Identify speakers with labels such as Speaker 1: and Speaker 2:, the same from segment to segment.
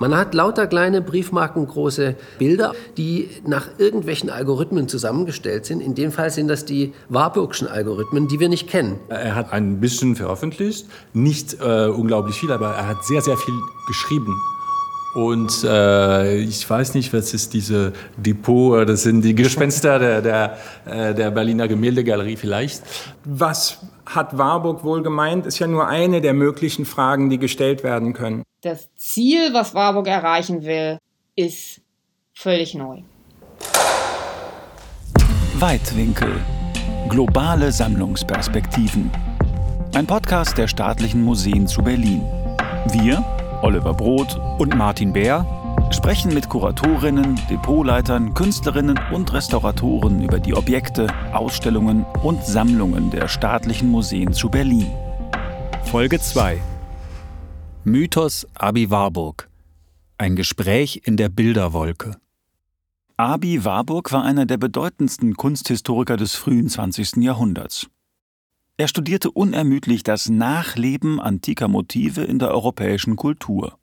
Speaker 1: Man hat lauter kleine briefmarkengroße Bilder, die nach irgendwelchen Algorithmen zusammengestellt sind. In dem Fall sind das die Warburgschen Algorithmen, die wir nicht kennen.
Speaker 2: Er hat ein bisschen veröffentlicht, nicht äh, unglaublich viel, aber er hat sehr, sehr viel geschrieben. Und äh, ich weiß nicht, was ist diese Depot, das sind die Gespenster der, der, äh, der Berliner Gemäldegalerie vielleicht.
Speaker 3: Was hat Warburg wohl gemeint, ist ja nur eine der möglichen Fragen, die gestellt werden können.
Speaker 4: Das Ziel, was Warburg erreichen will, ist völlig neu.
Speaker 5: Weitwinkel. Globale Sammlungsperspektiven. Ein Podcast der staatlichen Museen zu Berlin. Wir, Oliver Broth und Martin Bär sprechen mit Kuratorinnen, Depotleitern, Künstlerinnen und Restauratoren über die Objekte, Ausstellungen und Sammlungen der staatlichen Museen zu Berlin. Folge 2 Mythos Abi Warburg Ein Gespräch in der Bilderwolke Abi Warburg war einer der bedeutendsten Kunsthistoriker des frühen 20. Jahrhunderts. Er studierte unermüdlich das Nachleben antiker Motive in der europäischen Kultur.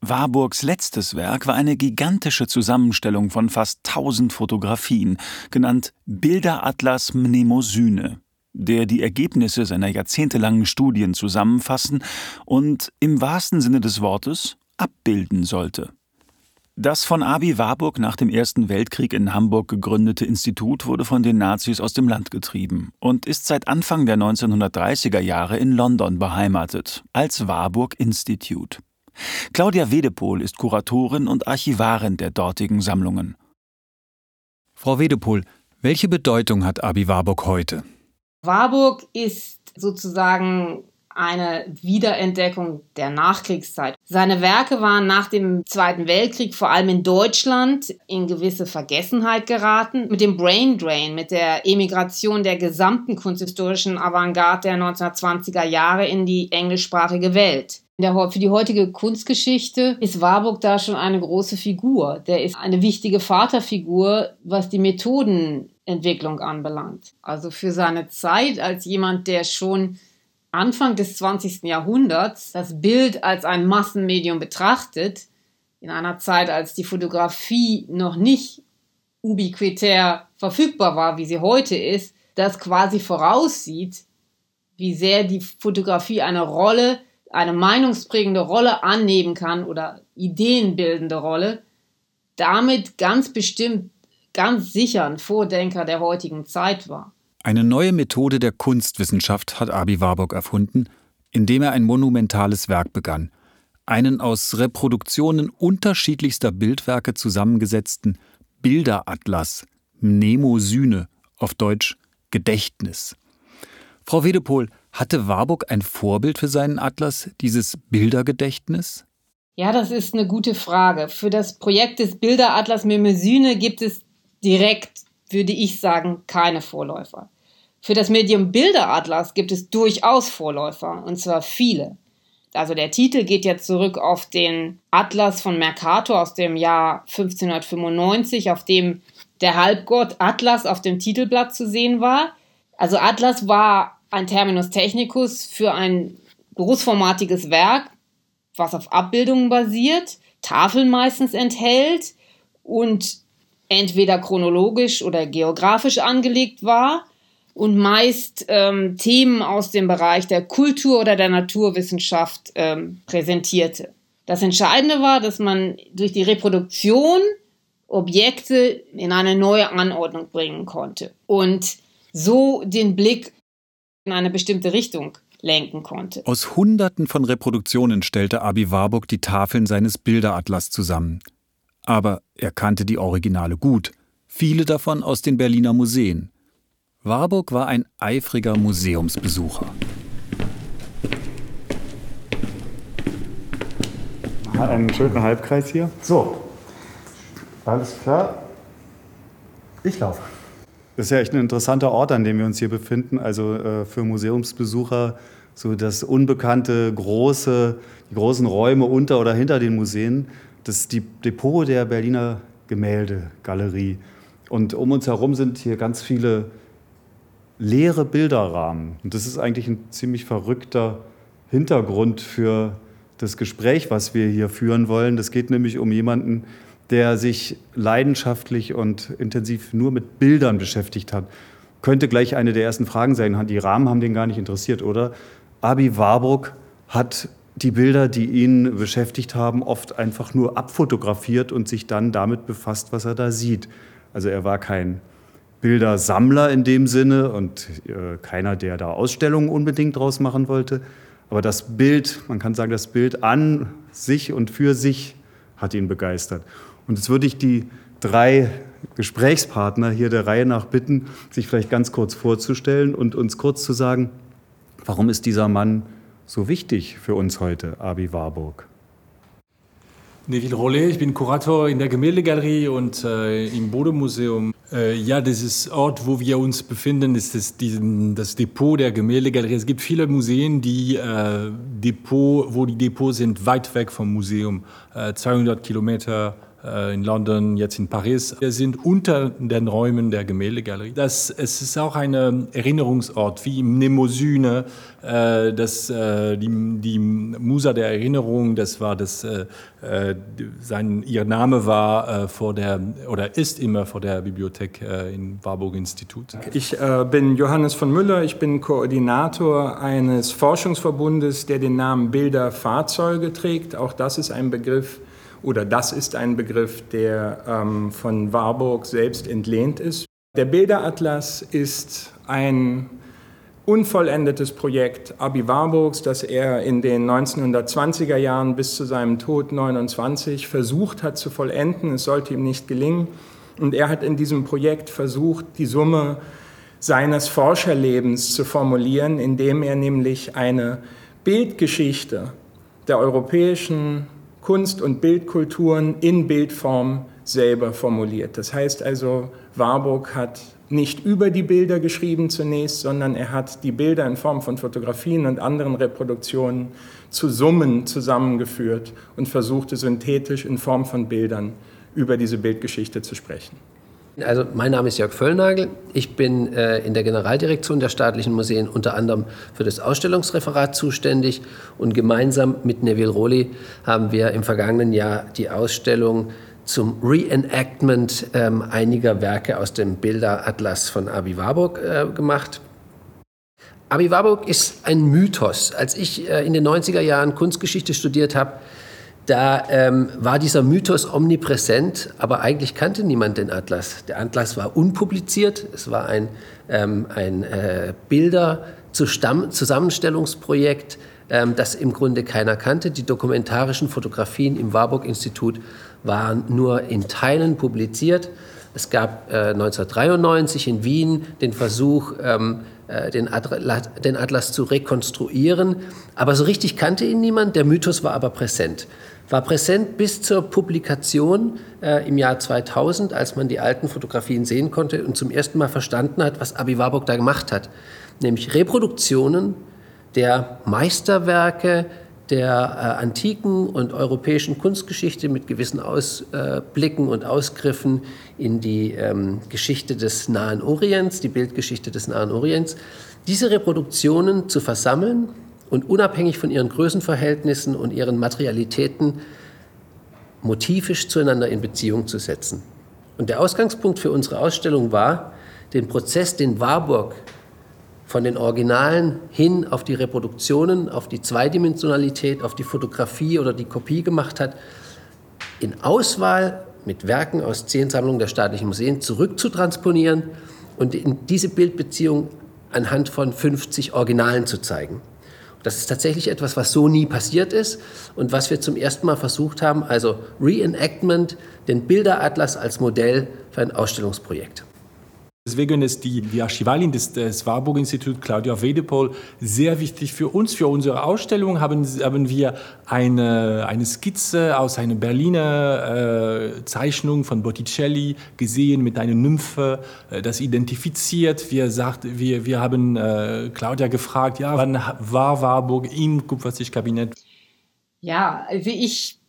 Speaker 5: Warburgs letztes Werk war eine gigantische Zusammenstellung von fast tausend Fotografien, genannt Bilderatlas Mnemosyne, der die Ergebnisse seiner jahrzehntelangen Studien zusammenfassen und im wahrsten Sinne des Wortes abbilden sollte. Das von Abi Warburg nach dem Ersten Weltkrieg in Hamburg gegründete Institut wurde von den Nazis aus dem Land getrieben und ist seit Anfang der 1930er Jahre in London beheimatet, als Warburg Institute. Claudia Wedepol ist Kuratorin und Archivarin der dortigen Sammlungen. Frau Wedepol, welche Bedeutung hat Abi Warburg heute?
Speaker 4: Warburg ist sozusagen eine Wiederentdeckung der Nachkriegszeit. Seine Werke waren nach dem Zweiten Weltkrieg vor allem in Deutschland in gewisse Vergessenheit geraten. Mit dem Brain Drain, mit der Emigration der gesamten kunsthistorischen Avantgarde der 1920er Jahre in die englischsprachige Welt. Der, für die heutige Kunstgeschichte ist Warburg da schon eine große Figur. Der ist eine wichtige Vaterfigur, was die Methodenentwicklung anbelangt. Also für seine Zeit als jemand, der schon Anfang des 20. Jahrhunderts das Bild als ein Massenmedium betrachtet, in einer Zeit, als die Fotografie noch nicht ubiquitär verfügbar war, wie sie heute ist, das quasi voraussieht, wie sehr die Fotografie eine Rolle, eine meinungsprägende Rolle annehmen kann oder ideenbildende Rolle, damit ganz bestimmt, ganz sicher ein Vordenker der heutigen Zeit war.
Speaker 5: Eine neue Methode der Kunstwissenschaft hat Abi Warburg erfunden, indem er ein monumentales Werk begann, einen aus Reproduktionen unterschiedlichster Bildwerke zusammengesetzten Bilderatlas, Mnemosyne, auf Deutsch Gedächtnis. Frau Wedepol, hatte Warburg ein Vorbild für seinen Atlas, dieses Bildergedächtnis?
Speaker 4: Ja, das ist eine gute Frage. Für das Projekt des Bilderatlas Mnemosyne gibt es direkt würde ich sagen, keine Vorläufer. Für das Medium Bilderatlas gibt es durchaus Vorläufer, und zwar viele. Also der Titel geht jetzt zurück auf den Atlas von Mercator aus dem Jahr 1595, auf dem der Halbgott Atlas auf dem Titelblatt zu sehen war. Also Atlas war ein Terminus technicus für ein großformatiges Werk, was auf Abbildungen basiert, Tafeln meistens enthält und entweder chronologisch oder geografisch angelegt war und meist ähm, Themen aus dem Bereich der Kultur oder der Naturwissenschaft ähm, präsentierte. Das Entscheidende war, dass man durch die Reproduktion Objekte in eine neue Anordnung bringen konnte und so den Blick in eine bestimmte Richtung lenken konnte.
Speaker 5: Aus Hunderten von Reproduktionen stellte Abi Warburg die Tafeln seines Bilderatlas zusammen. Aber er kannte die Originale gut, viele davon aus den Berliner Museen. Warburg war ein eifriger Museumsbesucher.
Speaker 6: Einen schönen Halbkreis hier. So, alles klar. Ich laufe. Das ist ja echt ein interessanter Ort, an dem wir uns hier befinden. Also äh, für Museumsbesucher so das unbekannte, große, die großen Räume unter oder hinter den Museen das Depot der Berliner Gemäldegalerie. Und um uns herum sind hier ganz viele leere Bilderrahmen. Und das ist eigentlich ein ziemlich verrückter Hintergrund für das Gespräch, was wir hier führen wollen. Das geht nämlich um jemanden, der sich leidenschaftlich und intensiv nur mit Bildern beschäftigt hat. Könnte gleich eine der ersten Fragen sein. Die Rahmen haben den gar nicht interessiert, oder? Abi Warburg hat die Bilder, die ihn beschäftigt haben, oft einfach nur abfotografiert und sich dann damit befasst, was er da sieht. Also er war kein Bildersammler in dem Sinne und äh, keiner, der da Ausstellungen unbedingt draus machen wollte. Aber das Bild, man kann sagen, das Bild an sich und für sich hat ihn begeistert. Und jetzt würde ich die drei Gesprächspartner hier der Reihe nach bitten, sich vielleicht ganz kurz vorzustellen und uns kurz zu sagen, warum ist dieser Mann so wichtig für uns heute, Abi Warburg?
Speaker 2: Neville Rollet, ich bin Kurator in der Gemäldegalerie und äh, im Bodemuseum. Äh, ja, dieses Ort, wo wir uns befinden, ist das, die, das Depot der Gemäldegalerie. Es gibt viele Museen, die äh, Depot, wo die Depots sind weit weg vom Museum, 200 äh, Kilometer in London, jetzt in Paris. Wir sind unter den Räumen der Gemäldegalerie. Das, es ist auch ein Erinnerungsort, wie im Nemosyne, äh, das, äh, die, die Musa der Erinnerung, das war das, äh, äh sein, ihr Name war äh, vor der, oder ist immer vor der Bibliothek äh, im Warburg Institut.
Speaker 3: Ich bin Johannes von Müller, ich bin Koordinator eines Forschungsverbundes, der den Namen Bilder Fahrzeuge trägt. Auch das ist ein Begriff, oder das ist ein Begriff, der ähm, von Warburg selbst entlehnt ist. Der Bilderatlas ist ein unvollendetes Projekt Abi Warburgs, das er in den 1920er Jahren bis zu seinem Tod 29 versucht hat zu vollenden. Es sollte ihm nicht gelingen. Und er hat in diesem Projekt versucht, die Summe seines Forscherlebens zu formulieren, indem er nämlich eine Bildgeschichte der europäischen Kunst- und Bildkulturen in Bildform selber formuliert. Das heißt also, Warburg hat nicht über die Bilder geschrieben zunächst, sondern er hat die Bilder in Form von Fotografien und anderen Reproduktionen zu Summen zusammengeführt und versuchte synthetisch in Form von Bildern über diese Bildgeschichte zu sprechen.
Speaker 1: Also mein Name ist Jörg Völlnagel. Ich bin äh, in der Generaldirektion der staatlichen Museen unter anderem für das Ausstellungsreferat zuständig und gemeinsam mit Neville Rowley haben wir im vergangenen Jahr die Ausstellung zum Reenactment ähm, einiger Werke aus dem Bilderatlas von Abi Warburg äh, gemacht. Abi Warburg ist ein Mythos. Als ich äh, in den 90er Jahren Kunstgeschichte studiert habe, da ähm, war dieser Mythos omnipräsent, aber eigentlich kannte niemand den Atlas. Der Atlas war unpubliziert, es war ein, ähm, ein äh, Bilder-Zusammenstellungsprojekt, ähm, das im Grunde keiner kannte. Die dokumentarischen Fotografien im Warburg-Institut waren nur in Teilen publiziert. Es gab äh, 1993 in Wien den Versuch, ähm, äh, den, den Atlas zu rekonstruieren, aber so richtig kannte ihn niemand. Der Mythos war aber präsent war präsent bis zur Publikation äh, im Jahr 2000, als man die alten Fotografien sehen konnte und zum ersten Mal verstanden hat, was Abi Warburg da gemacht hat. Nämlich Reproduktionen der Meisterwerke der äh, antiken und europäischen Kunstgeschichte mit gewissen Ausblicken und Ausgriffen in die ähm, Geschichte des Nahen Orients, die Bildgeschichte des Nahen Orients. Diese Reproduktionen zu versammeln und unabhängig von ihren Größenverhältnissen und ihren Materialitäten motivisch zueinander in Beziehung zu setzen. Und der Ausgangspunkt für unsere Ausstellung war, den Prozess, den Warburg von den Originalen hin auf die Reproduktionen, auf die Zweidimensionalität, auf die Fotografie oder die Kopie gemacht hat, in Auswahl mit Werken aus zehn Sammlungen der staatlichen Museen zurückzutransponieren und in diese Bildbeziehung anhand von 50 Originalen zu zeigen. Das ist tatsächlich etwas, was so nie passiert ist und was wir zum ersten Mal versucht haben, also Reenactment, den Bilderatlas als Modell für ein Ausstellungsprojekt.
Speaker 2: Deswegen ist die, die Archivalin des, des Warburg-Instituts, Claudia Wedepol, sehr wichtig für uns. Für unsere Ausstellung haben, haben wir eine, eine Skizze aus einer Berliner äh, Zeichnung von Botticelli gesehen mit einer Nymphe, äh, das identifiziert. Wir, sagt, wir, wir haben äh, Claudia gefragt, ja, wann war Warburg im Kupferstichkabinett?
Speaker 4: Ja, also ich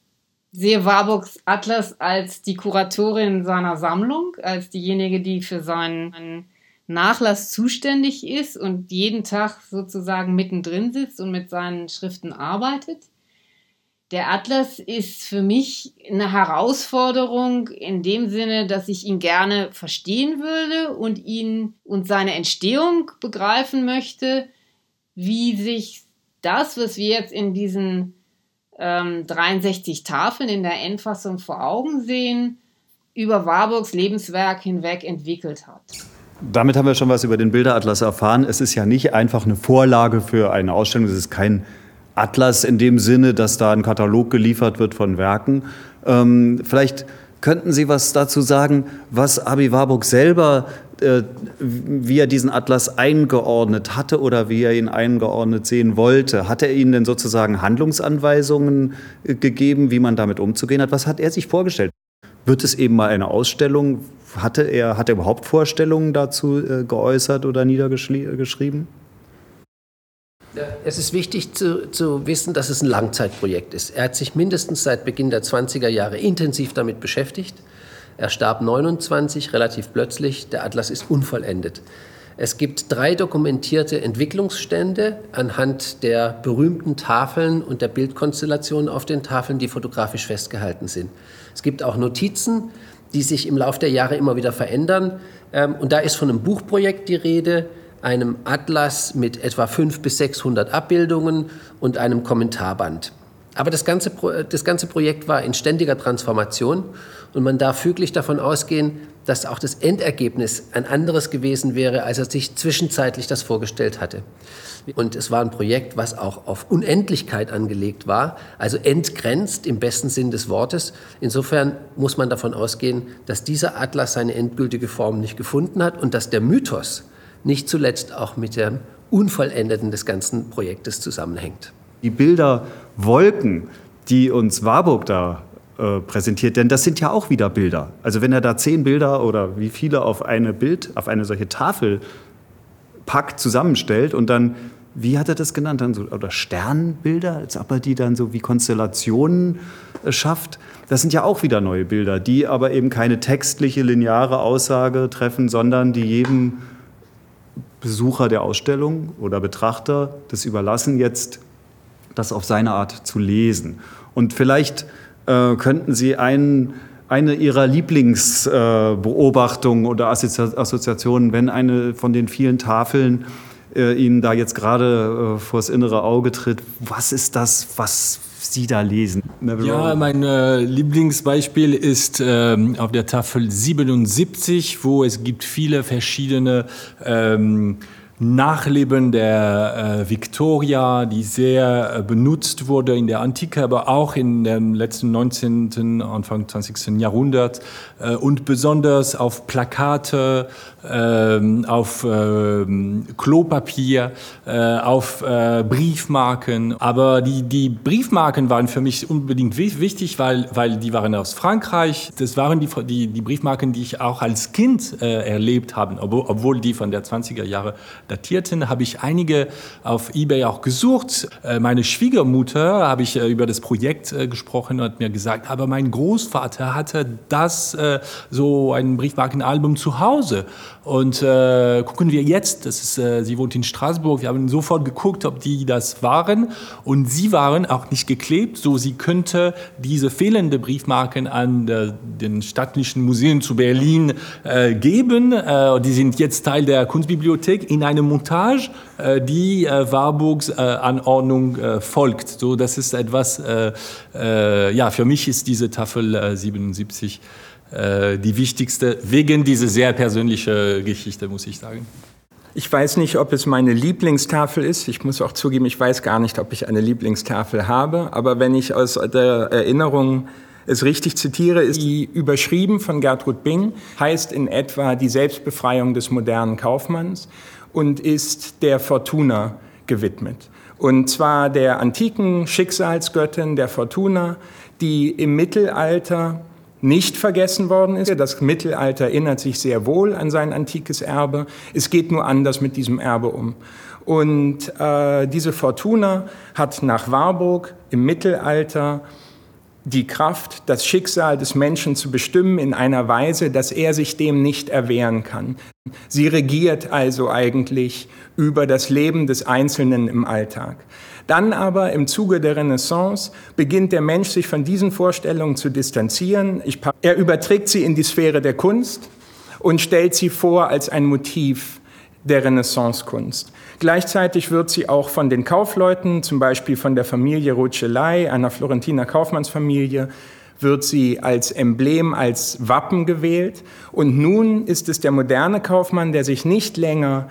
Speaker 4: sehe Warburgs Atlas als die Kuratorin seiner Sammlung, als diejenige, die für seinen Nachlass zuständig ist und jeden Tag sozusagen mittendrin sitzt und mit seinen Schriften arbeitet. Der Atlas ist für mich eine Herausforderung in dem Sinne, dass ich ihn gerne verstehen würde und ihn und seine Entstehung begreifen möchte, wie sich das, was wir jetzt in diesen ähm, 63 Tafeln in der Endfassung vor Augen sehen, über Warburgs Lebenswerk hinweg entwickelt hat.
Speaker 6: Damit haben wir schon was über den Bilderatlas erfahren. Es ist ja nicht einfach eine Vorlage für eine Ausstellung, es ist kein Atlas in dem Sinne, dass da ein Katalog geliefert wird von Werken. Ähm, vielleicht könnten Sie was dazu sagen, was Abi Warburg selber, wie er diesen Atlas eingeordnet hatte oder wie er ihn eingeordnet sehen wollte? Hat er Ihnen denn sozusagen Handlungsanweisungen äh, gegeben, wie man damit umzugehen hat? Was hat er sich vorgestellt? Wird es eben mal eine Ausstellung? Hatte er, hat er überhaupt Vorstellungen dazu äh, geäußert oder niedergeschrieben?
Speaker 1: Es ist wichtig zu, zu, wissen, dass es ein Langzeitprojekt ist. Er hat sich mindestens seit Beginn der 20er Jahre intensiv damit beschäftigt. Er starb 29, relativ plötzlich. Der Atlas ist unvollendet. Es gibt drei dokumentierte Entwicklungsstände anhand der berühmten Tafeln und der Bildkonstellationen auf den Tafeln, die fotografisch festgehalten sind. Es gibt auch Notizen, die sich im Laufe der Jahre immer wieder verändern. Ähm, und da ist von einem Buchprojekt die Rede einem Atlas mit etwa 500 bis 600 Abbildungen und einem Kommentarband. Aber das ganze, das ganze Projekt war in ständiger Transformation und man darf füglich davon ausgehen, dass auch das Endergebnis ein anderes gewesen wäre, als er sich zwischenzeitlich das vorgestellt hatte. Und es war ein Projekt, was auch auf Unendlichkeit angelegt war, also entgrenzt im besten Sinn des Wortes. Insofern muss man davon ausgehen, dass dieser Atlas seine endgültige Form nicht gefunden hat und dass der Mythos, nicht zuletzt auch mit dem Unvollendeten des ganzen Projektes zusammenhängt.
Speaker 6: Die Bilder Wolken, die uns Warburg da äh, präsentiert, denn das sind ja auch wieder Bilder. Also wenn er da zehn Bilder oder wie viele auf eine Bild, auf eine solche Tafel packt, zusammenstellt und dann, wie hat er das genannt, dann so, oder Sternbilder, als ob er die dann so wie Konstellationen äh, schafft. Das sind ja auch wieder neue Bilder, die aber eben keine textliche, lineare Aussage treffen, sondern die jedem Besucher der Ausstellung oder Betrachter das überlassen, jetzt das auf seine Art zu lesen. Und vielleicht äh, könnten Sie einen, eine Ihrer Lieblingsbeobachtungen äh, oder Assoziationen, wenn eine von den vielen Tafeln äh, Ihnen da jetzt gerade äh, vors innere Auge tritt, was ist das, was Sie da lesen?
Speaker 2: Never ja, mein äh, Lieblingsbeispiel ist ähm, auf der Tafel 77, wo es gibt viele verschiedene ähm, Nachleben der äh, Victoria, die sehr äh, benutzt wurde in der Antike, aber auch in dem letzten 19., Anfang 20. Jahrhundert äh, und besonders auf Plakate, auf ähm, Klopapier, äh, auf äh, Briefmarken. Aber die, die Briefmarken waren für mich unbedingt wichtig, weil, weil die waren aus Frankreich. Das waren die, die, die Briefmarken, die ich auch als Kind äh, erlebt habe, obwohl, obwohl die von der 20er Jahre datierten, habe ich einige auf eBay auch gesucht. Äh, meine Schwiegermutter habe ich äh, über das Projekt äh, gesprochen und hat mir gesagt, aber mein Großvater hatte das, so ein Briefmarkenalbum zu Hause. Und äh, gucken wir jetzt, das ist, äh, sie wohnt in Straßburg, wir haben sofort geguckt, ob die das waren. Und sie waren auch nicht geklebt, so sie könnte diese fehlende Briefmarken an äh, den staatlichen Museen zu Berlin äh, geben. Äh, die sind jetzt Teil der Kunstbibliothek in einem Montage, äh, die Warburgs Anordnung folgt. So, das ist etwas, ja, für mich ist diese Tafel äh, 77 äh, die wichtigste, wegen dieser sehr persönlichen Geschichte, muss ich sagen.
Speaker 3: Ich weiß nicht, ob es meine Lieblingstafel ist. Ich muss auch zugeben, ich weiß gar nicht, ob ich eine Lieblingstafel habe. Aber wenn ich aus der Erinnerung es richtig zitiere, ist die überschrieben von Gertrud Bing, heißt in etwa die Selbstbefreiung des modernen Kaufmanns und ist der Fortuna gewidmet. Und zwar der antiken Schicksalsgöttin der Fortuna, die im Mittelalter nicht vergessen worden ist. Das Mittelalter erinnert sich sehr wohl an sein antikes Erbe. Es geht nur anders mit diesem Erbe um. Und äh, diese Fortuna hat nach Warburg im Mittelalter die Kraft, das Schicksal des Menschen zu bestimmen in einer Weise, dass er sich dem nicht erwehren kann. Sie regiert also eigentlich über das Leben des Einzelnen im Alltag. Dann aber im Zuge der Renaissance beginnt der Mensch sich von diesen Vorstellungen zu distanzieren. Er überträgt sie in die Sphäre der Kunst und stellt sie vor als ein Motiv der Renaissancekunst. Gleichzeitig wird sie auch von den Kaufleuten, zum Beispiel von der Familie Rucellai, einer Florentiner Kaufmannsfamilie, wird sie als Emblem, als Wappen gewählt. Und nun ist es der moderne Kaufmann, der sich nicht länger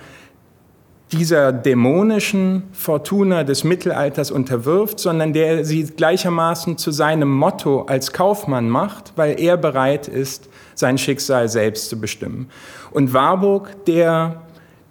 Speaker 3: dieser dämonischen Fortuna des Mittelalters unterwirft, sondern der sie gleichermaßen zu seinem Motto als Kaufmann macht, weil er bereit ist, sein Schicksal selbst zu bestimmen. Und Warburg, der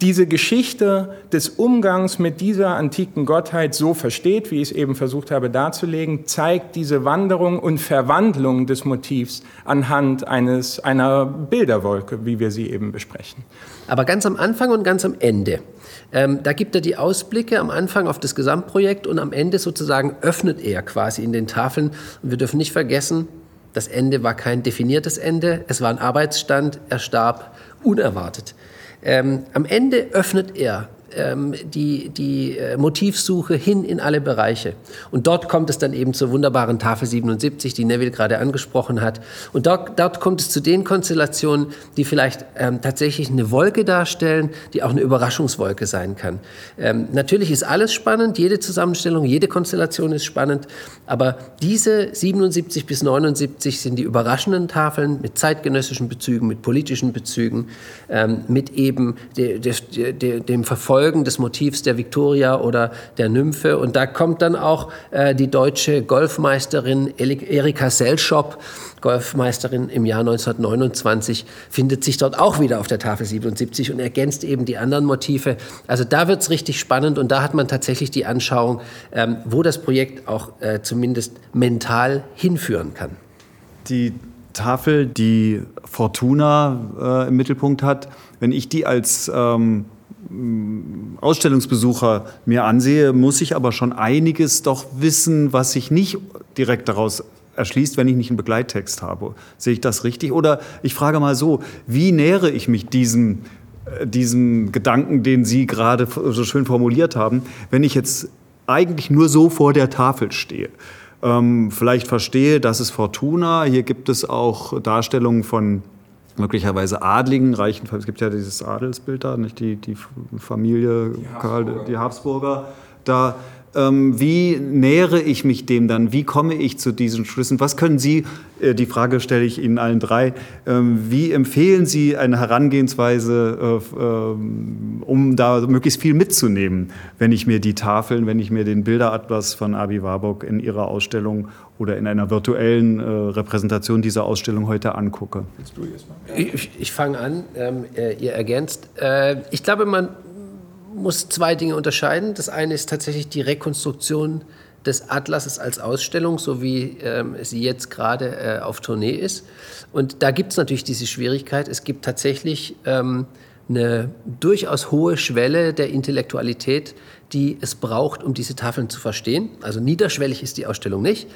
Speaker 3: diese Geschichte des Umgangs mit dieser antiken Gottheit so versteht, wie ich es eben versucht habe darzulegen, zeigt diese Wanderung und Verwandlung des Motivs anhand eines, einer Bilderwolke, wie wir sie eben besprechen.
Speaker 1: Aber ganz am Anfang und ganz am Ende. Ähm, da gibt er die Ausblicke am Anfang auf das Gesamtprojekt und am Ende sozusagen öffnet er quasi in den Tafeln. Und wir dürfen nicht vergessen, das Ende war kein definiertes Ende, es war ein Arbeitsstand, er starb unerwartet. Ähm, am Ende öffnet er ähm, die, die äh, Motivsuche hin in alle Bereiche. Und dort kommt es dann eben zur wunderbaren Tafel 77, die Neville gerade angesprochen hat. Und dort, dort kommt es zu den Konstellationen, die vielleicht ähm, tatsächlich eine Wolke darstellen, die auch eine Überraschungswolke sein kann. Ähm, natürlich ist alles spannend, jede Zusammenstellung, jede Konstellation ist spannend, aber diese 77 bis 79 sind die überraschenden Tafeln mit zeitgenössischen Bezügen, mit politischen Bezügen, ähm, mit eben de, de, de, dem Verfolgen Folgen des Motivs der Victoria oder der Nymphe. Und da kommt dann auch äh, die deutsche Golfmeisterin Erika Selschop, Golfmeisterin im Jahr 1929, findet sich dort auch wieder auf der Tafel 77 und ergänzt eben die anderen Motive. Also da wird es richtig spannend und da hat man tatsächlich die Anschauung, ähm, wo das Projekt auch äh, zumindest mental hinführen kann.
Speaker 6: Die Tafel, die Fortuna äh, im Mittelpunkt hat, wenn ich die als ähm, Ausstellungsbesucher mir ansehe, muss ich aber schon einiges doch wissen, was sich nicht direkt daraus erschließt, wenn ich nicht einen Begleittext habe. Sehe ich das richtig? Oder ich frage mal so, wie nähere ich mich diesem, äh, diesem Gedanken, den Sie gerade so schön formuliert haben, wenn ich jetzt eigentlich nur so vor der Tafel stehe? Ähm, vielleicht verstehe, das ist Fortuna. Hier gibt es auch Darstellungen von möglicherweise adligen, reichen, es gibt ja dieses Adelsbild da, nicht? Die, die Familie, die Habsburger. die Habsburger da wie nähere ich mich dem dann? Wie komme ich zu diesen Schlüssen? Was können Sie, äh, die Frage stelle ich Ihnen allen drei, ähm, wie empfehlen Sie eine Herangehensweise, äh, äh, um da möglichst viel mitzunehmen, wenn ich mir die Tafeln, wenn ich mir den Bilderatlas von Abi Warburg in Ihrer Ausstellung oder in einer virtuellen äh, Repräsentation dieser Ausstellung heute angucke?
Speaker 1: Ich, ich fange an, ähm, äh, ihr ergänzt. Äh, ich glaube, man muss zwei Dinge unterscheiden. Das eine ist tatsächlich die Rekonstruktion des Atlases als Ausstellung, so wie ähm, sie jetzt gerade äh, auf Tournee ist. Und da gibt es natürlich diese Schwierigkeit. Es gibt tatsächlich ähm, eine durchaus hohe Schwelle der Intellektualität, die es braucht, um diese Tafeln zu verstehen. Also niederschwellig ist die Ausstellung nicht.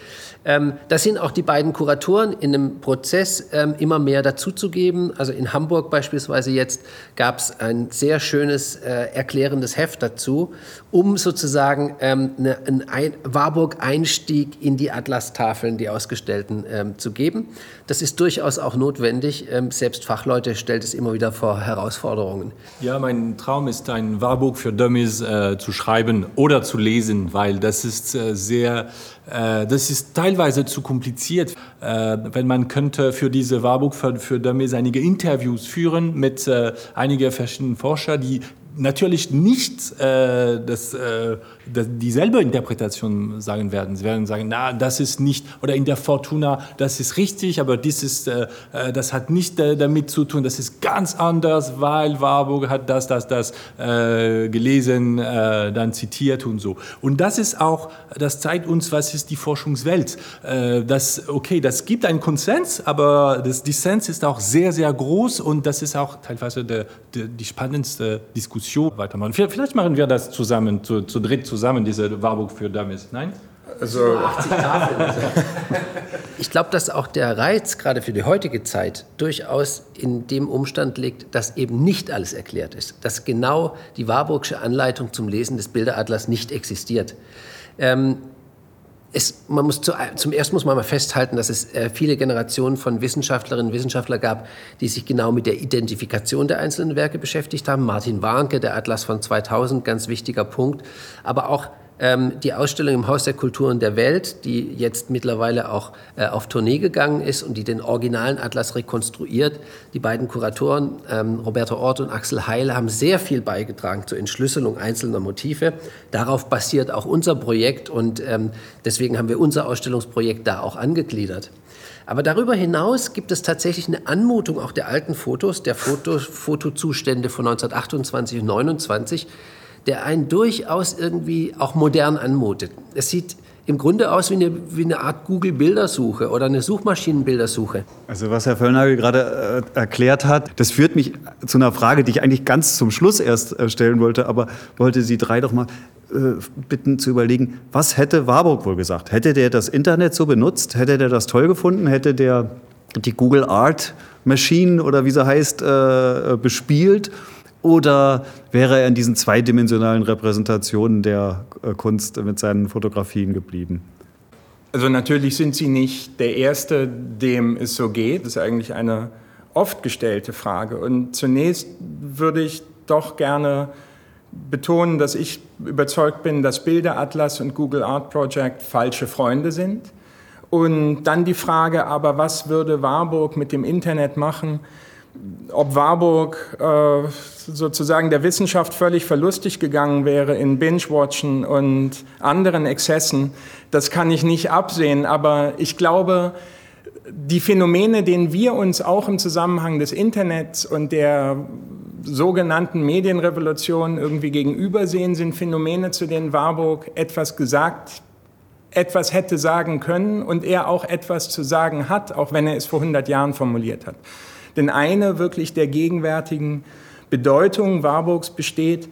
Speaker 1: Ähm, das sind auch die beiden Kuratoren in einem Prozess ähm, immer mehr dazuzugeben. Also in Hamburg beispielsweise jetzt gab es ein sehr schönes äh, erklärendes Heft dazu, um sozusagen ähm, eine, ein Warburg-Einstieg in die Atlas-Tafeln, die ausgestellten, ähm, zu geben. Das ist durchaus auch notwendig. Ähm, selbst Fachleute stellt es immer wieder vor Herausforderungen.
Speaker 2: Ja, mein Traum ist, ein Warburg für Dummies äh, zu schreiben oder zu lesen, weil das ist äh, sehr, äh, das ist teilweise zu kompliziert. Äh, wenn man könnte für diese Warburg für, für Dummies einige Interviews führen mit einigen verschiedenen Forschern, die natürlich nicht das, dieselbe Interpretation sagen werden. Sie werden sagen, na, das ist nicht, oder in der Fortuna, das ist richtig, aber dies ist, äh, äh das hat nicht äh, damit zu tun, das ist ganz anders, weil Warburg hat das, das, das äh, gelesen, äh, dann zitiert und so. Und das ist auch, das zeigt uns, was ist die Forschungswelt. Äh, das, okay, das gibt einen Konsens, aber das Dissens ist auch sehr, sehr groß und das ist auch teilweise der, der, die spannendste Diskussion weitermachen. Vielleicht machen wir das zusammen, zu, zu dritt zusammen, diese Warburg für Dummies. Nein?
Speaker 3: Also,
Speaker 1: 80 Tafeln. Ich glaube, dass auch der Reiz gerade für die heutige Zeit durchaus in dem Umstand liegt, dass eben nicht alles erklärt ist, dass genau die Warburgsche Anleitung zum Lesen des Bilderatlas nicht existiert. Ähm, es, man muss zu, zum ersten muss man mal festhalten, dass es äh, viele Generationen von Wissenschaftlerinnen und Wissenschaftlern gab, die sich genau mit der Identifikation der einzelnen Werke beschäftigt haben. Martin Warnke, der Atlas von 2000, ganz wichtiger Punkt. Aber auch die Ausstellung im Haus der Kulturen der Welt, die jetzt mittlerweile auch äh, auf Tournee gegangen ist und die den originalen Atlas rekonstruiert. Die beiden Kuratoren, ähm, Roberto Ort und Axel Heil, haben sehr viel beigetragen zur Entschlüsselung einzelner Motive. Darauf basiert auch unser Projekt und ähm, deswegen haben wir unser Ausstellungsprojekt da auch angegliedert. Aber darüber hinaus gibt es tatsächlich eine Anmutung auch der alten Fotos, der Foto, Fotozustände von 1928 und 1929, der einen durchaus irgendwie auch modern anmutet. Es sieht im Grunde aus wie eine, wie eine Art Google-Bildersuche oder eine Suchmaschinenbildersuche.
Speaker 6: Also was Herr Völlnagel gerade äh, erklärt hat, das führt mich zu einer Frage, die ich eigentlich ganz zum Schluss erst äh, stellen wollte, aber wollte Sie drei doch mal äh, bitten zu überlegen, was hätte Warburg wohl gesagt? Hätte der das Internet so benutzt? Hätte der das toll gefunden? Hätte der die Google Art Machine oder wie sie heißt, äh, bespielt? Oder wäre er in diesen zweidimensionalen Repräsentationen der äh, Kunst mit seinen Fotografien geblieben?
Speaker 3: Also natürlich sind Sie nicht der Erste, dem es so geht. Das ist eigentlich eine oft gestellte Frage. Und zunächst würde ich doch gerne betonen, dass ich überzeugt bin, dass Bilderatlas und Google Art Project falsche Freunde sind. Und dann die Frage, aber was würde Warburg mit dem Internet machen? Ob Warburg äh, sozusagen der Wissenschaft völlig verlustig gegangen wäre in Binge-Watchen und anderen Exzessen, das kann ich nicht absehen. Aber ich glaube, die Phänomene, denen wir uns auch im Zusammenhang des Internets und der sogenannten Medienrevolution irgendwie gegenübersehen, sind Phänomene, zu denen Warburg etwas gesagt, etwas hätte sagen können und er auch etwas zu sagen hat, auch wenn er es vor 100 Jahren formuliert hat. Denn eine wirklich der gegenwärtigen Bedeutung Warburgs besteht,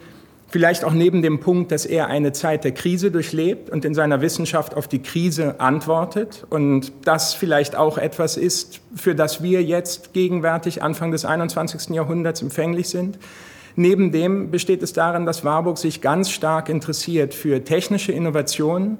Speaker 3: vielleicht auch neben dem Punkt, dass er eine Zeit der Krise durchlebt und in seiner Wissenschaft auf die Krise antwortet und das vielleicht auch etwas ist, für das wir jetzt gegenwärtig Anfang des 21. Jahrhunderts empfänglich sind. Neben dem besteht es darin, dass Warburg sich ganz stark interessiert für technische Innovationen,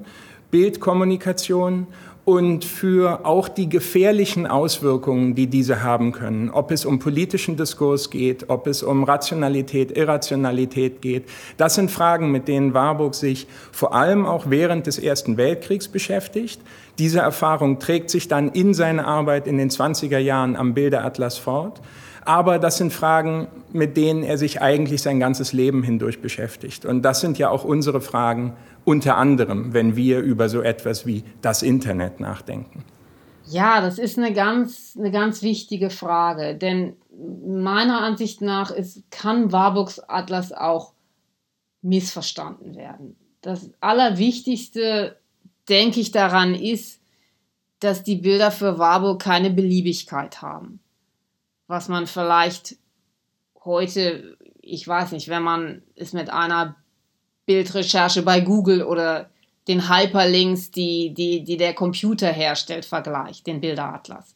Speaker 3: Bildkommunikation und für auch die gefährlichen Auswirkungen, die diese haben können. Ob es um politischen Diskurs geht, ob es um Rationalität, Irrationalität geht. Das sind Fragen, mit denen Warburg sich vor allem auch während des Ersten Weltkriegs beschäftigt. Diese Erfahrung trägt sich dann in seine Arbeit in den 20er Jahren am Bilderatlas fort. Aber das sind Fragen, mit denen er sich eigentlich sein ganzes Leben hindurch beschäftigt. Und das sind ja auch unsere Fragen, unter anderem, wenn wir über so etwas wie das Internet nachdenken?
Speaker 4: Ja, das ist eine ganz, eine ganz wichtige Frage, denn meiner Ansicht nach ist, kann Warburgs Atlas auch missverstanden werden. Das Allerwichtigste, denke ich, daran ist, dass die Bilder für Warburg keine Beliebigkeit haben. Was man vielleicht heute, ich weiß nicht, wenn man es mit einer Bildrecherche bei Google oder den Hyperlinks, die, die, die der Computer herstellt, vergleicht, den Bilderatlas.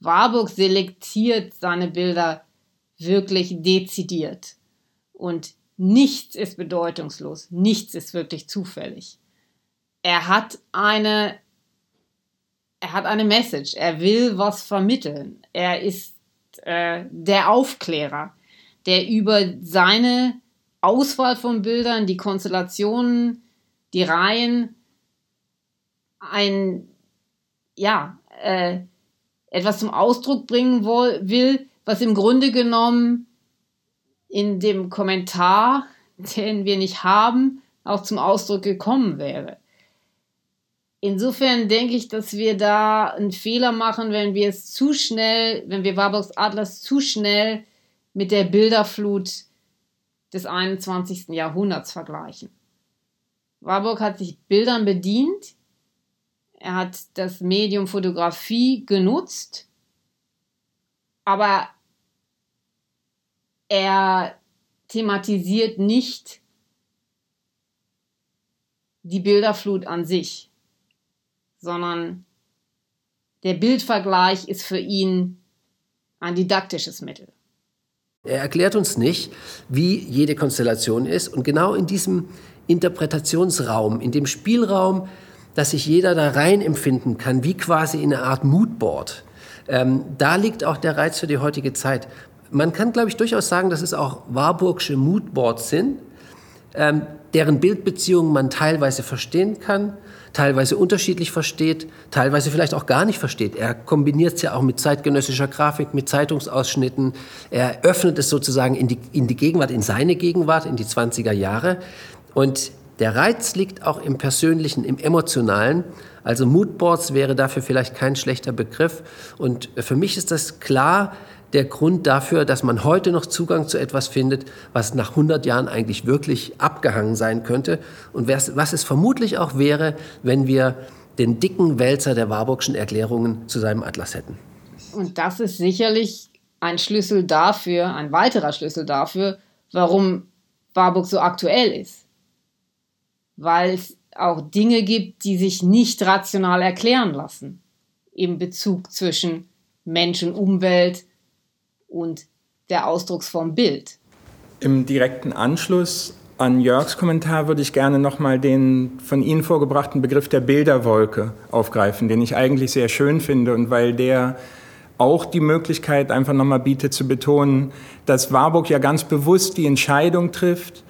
Speaker 4: Warburg selektiert seine Bilder wirklich dezidiert. Und nichts ist bedeutungslos, nichts ist wirklich zufällig. Er hat eine, er hat eine Message, er will was vermitteln. Er ist äh, der Aufklärer, der über seine Auswahl von Bildern, die Konstellationen, die Reihen, ein, ja, äh, etwas zum Ausdruck bringen will, was im Grunde genommen in dem Kommentar, den wir nicht haben, auch zum Ausdruck gekommen wäre. Insofern denke ich, dass wir da einen Fehler machen, wenn wir es zu schnell, wenn wir Warburgs Atlas zu schnell mit der Bilderflut des 21. Jahrhunderts vergleichen. Warburg hat sich Bildern bedient, er hat das Medium Fotografie genutzt, aber er thematisiert nicht die Bilderflut an sich. Sondern der Bildvergleich ist für ihn ein didaktisches Mittel.
Speaker 1: Er erklärt uns nicht, wie jede Konstellation ist. Und genau in diesem Interpretationsraum, in dem Spielraum, dass sich jeder da rein empfinden kann, wie quasi in einer Art Moodboard, ähm, da liegt auch der Reiz für die heutige Zeit. Man kann, glaube ich, durchaus sagen, dass es auch Warburgsche Moodboards sind, ähm, deren Bildbeziehungen man teilweise verstehen kann, teilweise unterschiedlich versteht, teilweise vielleicht auch gar nicht versteht. Er kombiniert es ja auch mit zeitgenössischer Grafik, mit Zeitungsausschnitten. Er öffnet es sozusagen in die, in die Gegenwart, in seine Gegenwart, in die 20er Jahre. Und der Reiz liegt auch im Persönlichen, im Emotionalen. Also Moodboards wäre dafür vielleicht kein schlechter Begriff. Und für mich ist das klar der Grund dafür, dass man heute noch Zugang zu etwas findet, was nach 100 Jahren eigentlich wirklich abgehangen sein könnte und was es vermutlich auch wäre, wenn wir den dicken Wälzer der Warburgschen Erklärungen zu seinem Atlas hätten.
Speaker 4: Und das ist sicherlich ein Schlüssel dafür, ein weiterer Schlüssel dafür, warum Warburg so aktuell ist. Weil es auch Dinge gibt, die sich nicht rational erklären lassen im Bezug zwischen Mensch und Umwelt, und der Ausdrucksform Bild.
Speaker 3: Im direkten Anschluss an Jörgs Kommentar würde ich gerne nochmal den von Ihnen vorgebrachten Begriff der Bilderwolke aufgreifen, den ich eigentlich sehr schön finde und weil der auch die Möglichkeit einfach nochmal bietet zu betonen, dass Warburg ja ganz bewusst die Entscheidung trifft,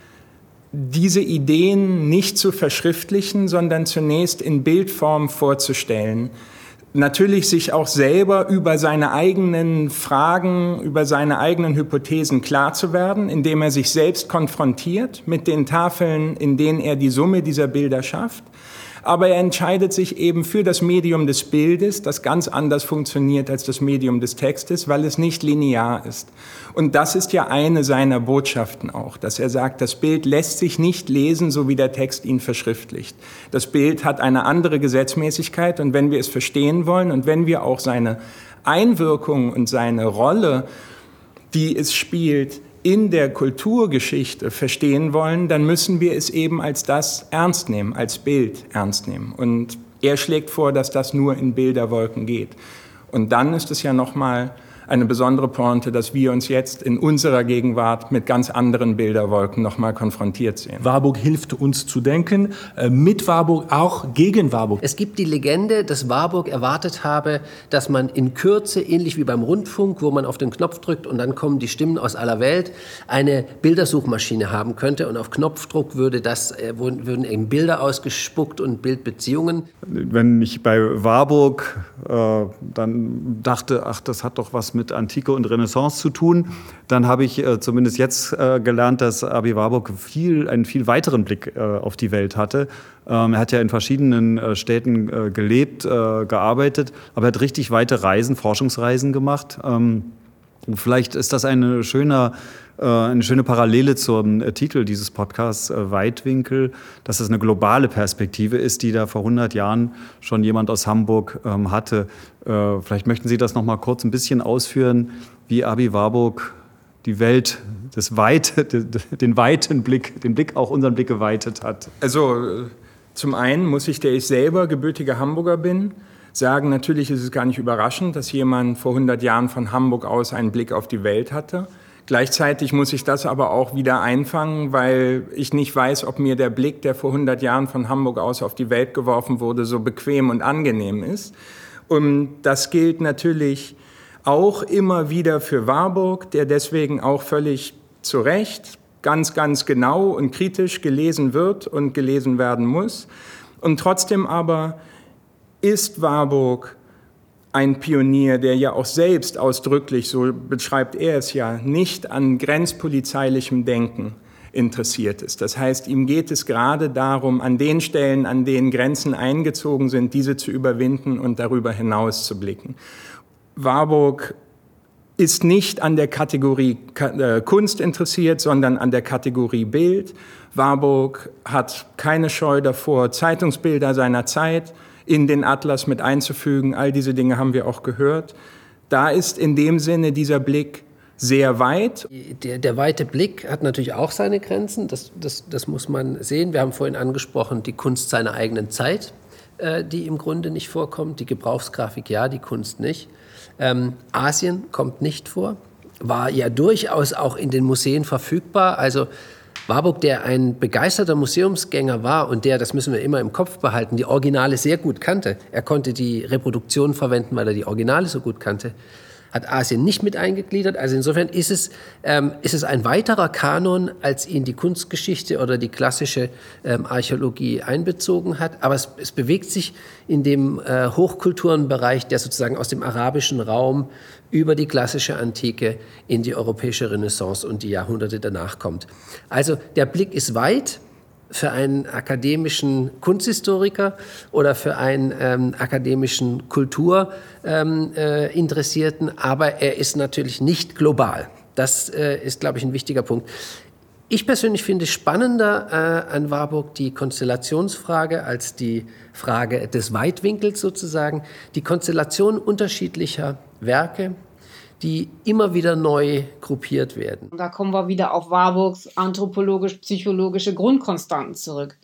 Speaker 3: diese Ideen nicht zu verschriftlichen, sondern zunächst in Bildform vorzustellen natürlich sich auch selber über seine eigenen Fragen, über seine eigenen Hypothesen klar zu werden, indem er sich selbst konfrontiert mit den Tafeln, in denen er die Summe dieser Bilder schafft aber er entscheidet sich eben für das Medium des Bildes, das ganz anders funktioniert als das Medium des Textes, weil es nicht linear ist. Und das ist ja eine seiner Botschaften auch, dass er sagt, das Bild lässt sich nicht lesen, so wie der Text ihn verschriftlicht. Das Bild hat eine andere Gesetzmäßigkeit und wenn wir es verstehen wollen und wenn wir auch seine Einwirkung und seine Rolle, die es spielt, in der Kulturgeschichte verstehen wollen, dann müssen wir es eben als das ernst nehmen, als Bild ernst nehmen. Und er schlägt vor, dass das nur in Bilderwolken geht. Und dann ist es ja noch mal eine besondere Pointe, dass wir uns jetzt in unserer Gegenwart mit ganz anderen Bilderwolken nochmal konfrontiert sehen.
Speaker 2: Warburg hilft uns zu denken, äh, mit Warburg auch gegen Warburg.
Speaker 1: Es gibt die Legende, dass Warburg erwartet habe, dass man in Kürze, ähnlich wie beim Rundfunk, wo man auf den Knopf drückt und dann kommen die Stimmen aus aller Welt, eine Bildersuchmaschine haben könnte und auf Knopfdruck würde das, äh, würden eben Bilder ausgespuckt und Bildbeziehungen.
Speaker 6: Wenn ich bei Warburg äh, dann dachte, ach, das hat doch was mit Antike und Renaissance zu tun. Dann habe ich äh, zumindest jetzt äh, gelernt, dass Abi Warburg viel, einen viel weiteren Blick äh, auf die Welt hatte. Ähm, er hat ja in verschiedenen äh, Städten äh, gelebt, äh, gearbeitet, aber er hat richtig weite Reisen, Forschungsreisen gemacht. Ähm, vielleicht ist das eine schöne, eine schöne Parallele zum Titel dieses Podcasts, Weitwinkel, dass es eine globale Perspektive ist, die da vor 100 Jahren schon jemand aus Hamburg ähm, hatte. Äh, vielleicht möchten Sie das noch mal kurz ein bisschen ausführen, wie Abi Warburg die Welt, das Weite, den weiten Blick, den Blick auch unseren Blick geweitet hat.
Speaker 3: Also zum einen muss ich, der ich selber gebürtiger Hamburger bin, sagen, natürlich ist es gar nicht überraschend, dass jemand vor 100 Jahren von Hamburg aus einen Blick auf die Welt hatte. Gleichzeitig muss ich das aber auch wieder einfangen, weil ich nicht weiß, ob mir der Blick, der vor 100 Jahren von Hamburg aus auf die Welt geworfen wurde, so bequem und angenehm ist. Und das gilt natürlich auch immer wieder für Warburg, der deswegen auch völlig zu Recht ganz, ganz genau und kritisch gelesen wird und gelesen werden muss. Und trotzdem aber ist Warburg ein Pionier, der ja auch selbst ausdrücklich, so beschreibt er es ja, nicht an grenzpolizeilichem Denken interessiert ist. Das heißt, ihm geht es gerade darum, an den Stellen, an denen Grenzen eingezogen sind, diese zu überwinden und darüber hinaus zu blicken. Warburg ist nicht an der Kategorie äh, Kunst interessiert, sondern an der Kategorie Bild. Warburg hat keine Scheu davor, Zeitungsbilder seiner Zeit in den Atlas mit einzufügen. All diese Dinge haben wir auch gehört. Da ist in dem Sinne dieser Blick sehr weit.
Speaker 1: Der, der, weite Blick hat natürlich auch seine Grenzen, das, das, das muss man sehen. Wir haben vorhin angesprochen, die Kunst seiner eigenen Zeit. äh, die im Grunde nicht vorkommt. Die Gebrauchsgrafik ja, die Kunst nicht. Ähm, Asien kommt nicht vor, war ja durchaus auch in den Museen verfügbar. Also Warburg, der ein begeisterter Museumsgänger war und der, das müssen wir immer im Kopf behalten, die Originale sehr gut kannte. Er konnte die Reproduktion verwenden, weil er die Originale so gut kannte hat Asien nicht mit eingegliedert. Also insofern ist es, ähm, ist es ein weiterer Kanon, als ihn die Kunstgeschichte oder die klassische ähm, Archäologie einbezogen hat. Aber es, es bewegt sich in dem äh, Hochkulturenbereich, der sozusagen aus dem arabischen Raum über die klassische Antike in die europäische Renaissance und die Jahrhunderte danach kommt. Also der Blick ist weit für einen akademischen Kunsthistoriker oder für einen ähm, akademischen Kulturinteressierten, ähm, äh, aber er ist natürlich nicht global. Das äh, ist, glaube ich, ein wichtiger Punkt. Ich persönlich finde spannender äh, an Warburg die Konstellationsfrage als die Frage des Weitwinkels sozusagen. Die Konstellation unterschiedlicher Werke, die immer wieder neu gruppiert werden.
Speaker 4: Da kommen wir wieder auf Warburgs anthropologisch-psychologische Grundkonstanten zurück.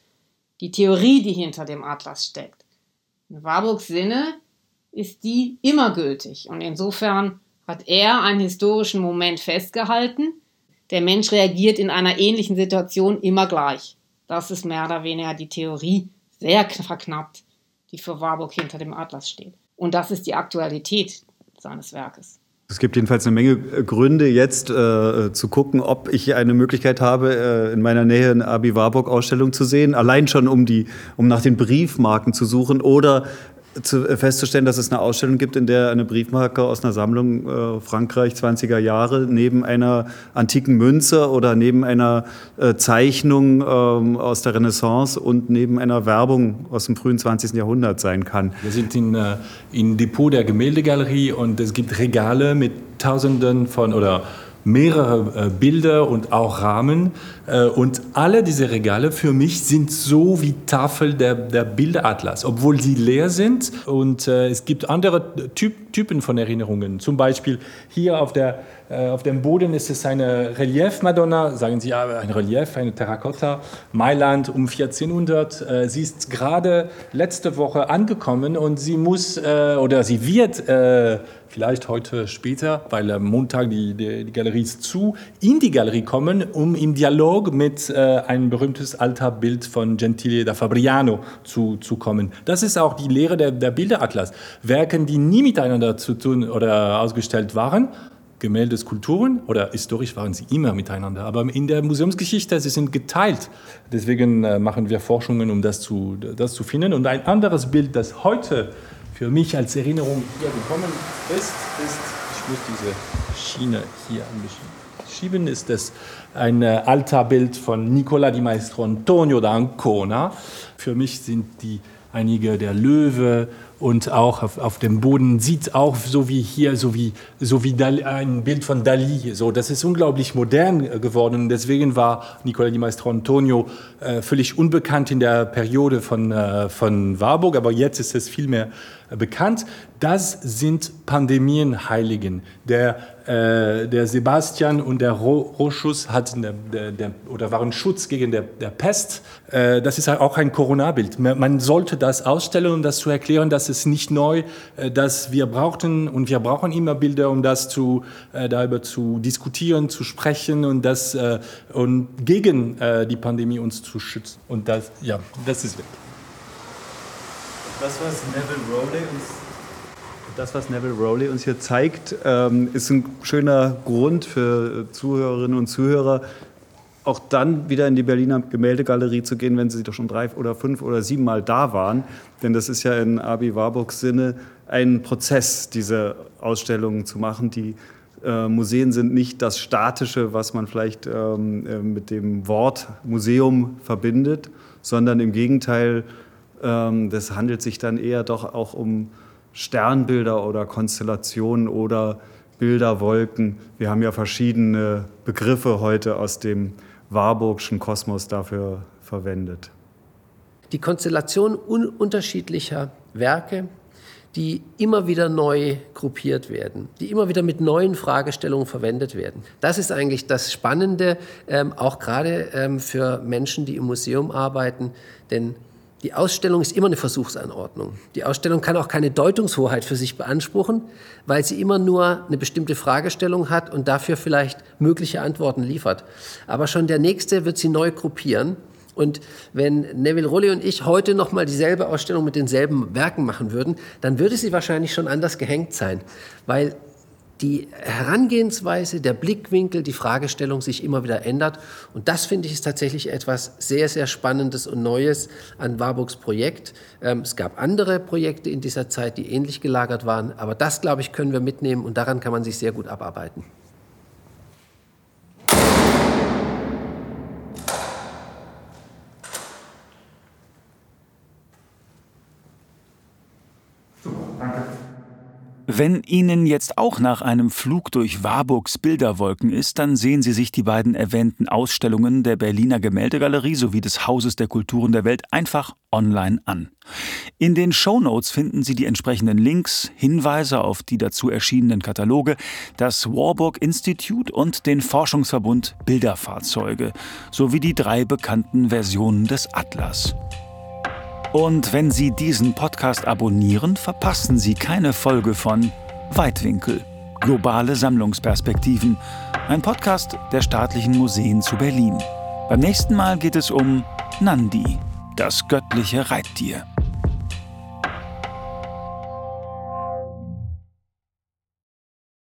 Speaker 4: Die Theorie, die hinter dem Atlas steckt. In Warburgs Sinne ist die immer gültig. Und insofern hat er einen historischen Moment festgehalten. Der Mensch reagiert in einer ähnlichen Situation immer gleich. Das ist mehr oder weniger die Theorie, sehr verknappt, die für Warburg hinter dem Atlas steht. Und das ist die Aktualität seines Werkes.
Speaker 6: Es gibt jedenfalls eine Menge Gründe, jetzt äh, zu gucken, ob ich eine Möglichkeit habe, äh, in meiner Nähe eine Abi Warburg Ausstellung zu sehen. Allein schon, um, die, um nach den Briefmarken zu suchen oder zu, äh, festzustellen, dass es eine Ausstellung gibt, in der eine Briefmarke aus einer Sammlung äh, Frankreich 20er Jahre neben einer antiken Münze oder neben einer äh, Zeichnung ähm, aus der Renaissance und neben einer Werbung aus dem frühen 20. Jahrhundert sein kann.
Speaker 2: Wir sind in, äh, in Depot der Gemäldegalerie und es gibt Regale mit Tausenden von oder mehrere äh, Bilder und auch Rahmen. Äh, und alle diese Regale für mich sind so wie Tafel der, der Bilderatlas, obwohl sie leer sind. Und äh, es gibt andere Typ, Typen von Erinnerungen. Zum Beispiel hier auf, der, äh, auf dem Boden ist es eine Relief-Madonna, sagen Sie ja, ein Relief, eine Terrakotta, Mailand um 1400. Äh, sie ist gerade letzte Woche angekommen und sie muss äh, oder sie wird vielleicht heute später, weil am Montag die, die, die, Galerie ist zu, in die Galerie kommen, um im Dialog mit äh, einem berühmtes alter Bild von Gentile da Fabriano zu, zu kommen. Das ist auch die Lehre der, der Bilderatlas. Werken, die nie miteinander zu tun oder ausgestellt waren, Gemälde, Skulpturen oder historisch waren sie immer miteinander, aber in der Museumsgeschichte, sie sind geteilt. Deswegen äh, machen wir Forschungen, um das zu, das zu finden. Und ein anderes Bild, das heute für mich als Erinnerung hier gekommen ist, ist, ich muss diese Schiene hier ein bisschen schieben, ist das ein äh, alter Bild von Nicola di Maestro Antonio da Ancona. Für mich sind die einige der Löwe und auch auf, auf dem Boden sieht auch so wie hier, so wie, so wie Dali, ein Bild von Dali. So, das ist unglaublich modern äh, geworden deswegen war Nicola di Maestro Antonio äh, völlig unbekannt in der Periode von, äh, von Warburg, aber jetzt ist es viel mehr bekannt. Das sind Pandemienheiligen. Der, äh, der Sebastian und der Roschus hatten der, der, der, oder waren Schutz gegen der, der Pest. Äh, das ist auch ein Corona-Bild. Man sollte das ausstellen, um das zu erklären, dass es nicht neu, äh, dass wir brauchten und wir brauchen immer Bilder, um das zu, äh, darüber zu diskutieren, zu sprechen und, das, äh, und gegen die Pandemie uns zu schützen. Und das, ja, das ist weg.
Speaker 6: Das, was Neville Rowley uns, das, was Neville Rowley uns hier zeigt, ähm, ist ein schöner Grund für Zuhörerinnen und Zuhörer, auch dann wieder in die Berliner Gemäldegalerie zu gehen, wenn sie doch schon drei oder fünf oder sieben Mal da waren. Denn das ist ja in Abi Warburgs Sinne ein Prozess, diese Ausstellungen zu machen. Die äh, Museen sind nicht das Statische, was man vielleicht ähm, äh, mit dem Wort Museum verbindet, sondern im Gegenteil ähm, das handelt sich dann eher doch auch um Sternbilder oder Konstellationen oder Bilderwolken. Wir haben ja verschiedene Begriffe heute aus dem Warburgschen Kosmos dafür verwendet.
Speaker 1: Die Konstellation un unterschiedlicher Werke, die immer wieder neu gruppiert werden, die immer wieder mit neuen Fragestellungen verwendet werden. Das ist eigentlich das Spannende, ähm, auch gerade ähm, für Menschen, die im Museum arbeiten, denn Die Ausstellung ist immer eine Versuchsanordnung. Die Ausstellung kann auch keine Deutungshoheit für sich beanspruchen, weil sie immer nur eine bestimmte Fragestellung hat und dafür vielleicht mögliche Antworten liefert. Aber schon der nächste wird sie neu gruppieren. Und wenn Neville Rolli und ich heute nochmal dieselbe Ausstellung mit denselben Werken machen würden, dann würde sie wahrscheinlich schon anders gehängt sein, weil die Herangehensweise, der Blickwinkel, die Fragestellung sich immer wieder ändert. Und das finde ich ist tatsächlich etwas sehr, sehr Spannendes und Neues an Warburgs Projekt. Ähm, es gab andere Projekte in dieser Zeit, die ähnlich gelagert waren, aber das, glaube ich, können wir mitnehmen und daran kann man sich sehr gut abarbeiten.
Speaker 5: Wenn Ihnen jetzt auch nach einem Flug durch Warburgs Bilderwolken ist, dann sehen Sie sich die beiden erwähnten Ausstellungen der Berliner Gemäldegalerie sowie des Hauses der Kulturen der Welt einfach online an. In den Show Notes finden Sie die entsprechenden Links, Hinweise auf die dazu erschienenen Kataloge, das Warburg Institute und den Forschungsverbund Bilderfahrzeuge sowie die drei bekannten Versionen des Atlas. Und wenn Sie diesen Podcast abonnieren, verpassen Sie keine Folge von Weitwinkel. Globale Sammlungsperspektiven. Ein Podcast der Staatlichen Museen zu Berlin. Beim nächsten Mal geht es um Nandi, das göttliche Reittier.